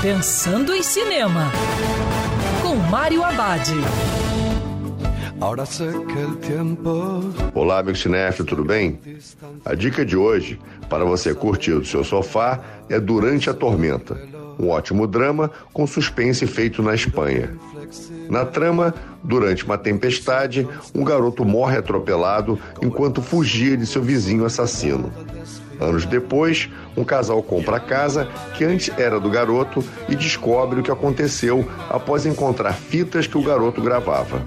Pensando em Cinema, com Mário Abad. Olá, amigo cinéfilo, tudo bem? A dica de hoje, para você curtir do seu sofá, é Durante a Tormenta, um ótimo drama com suspense feito na Espanha. Na trama, durante uma tempestade, um garoto morre atropelado enquanto fugia de seu vizinho assassino. Anos depois, um casal compra a casa que antes era do garoto e descobre o que aconteceu após encontrar fitas que o garoto gravava.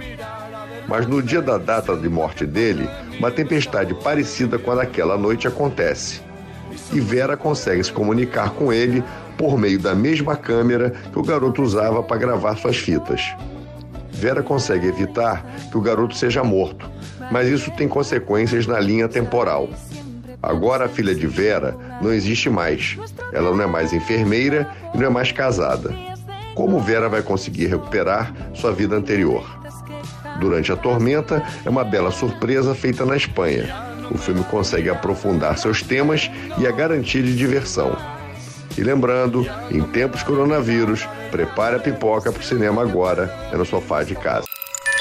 Mas no dia da data de morte dele, uma tempestade parecida com a daquela noite acontece. E Vera consegue se comunicar com ele por meio da mesma câmera que o garoto usava para gravar suas fitas. Vera consegue evitar que o garoto seja morto, mas isso tem consequências na linha temporal. Agora a filha de Vera não existe mais. Ela não é mais enfermeira e não é mais casada. Como Vera vai conseguir recuperar sua vida anterior? Durante a Tormenta é uma bela surpresa feita na Espanha. O filme consegue aprofundar seus temas e a garantia de diversão. E lembrando, em tempos coronavírus, prepare a pipoca para o cinema agora, é no sofá de casa.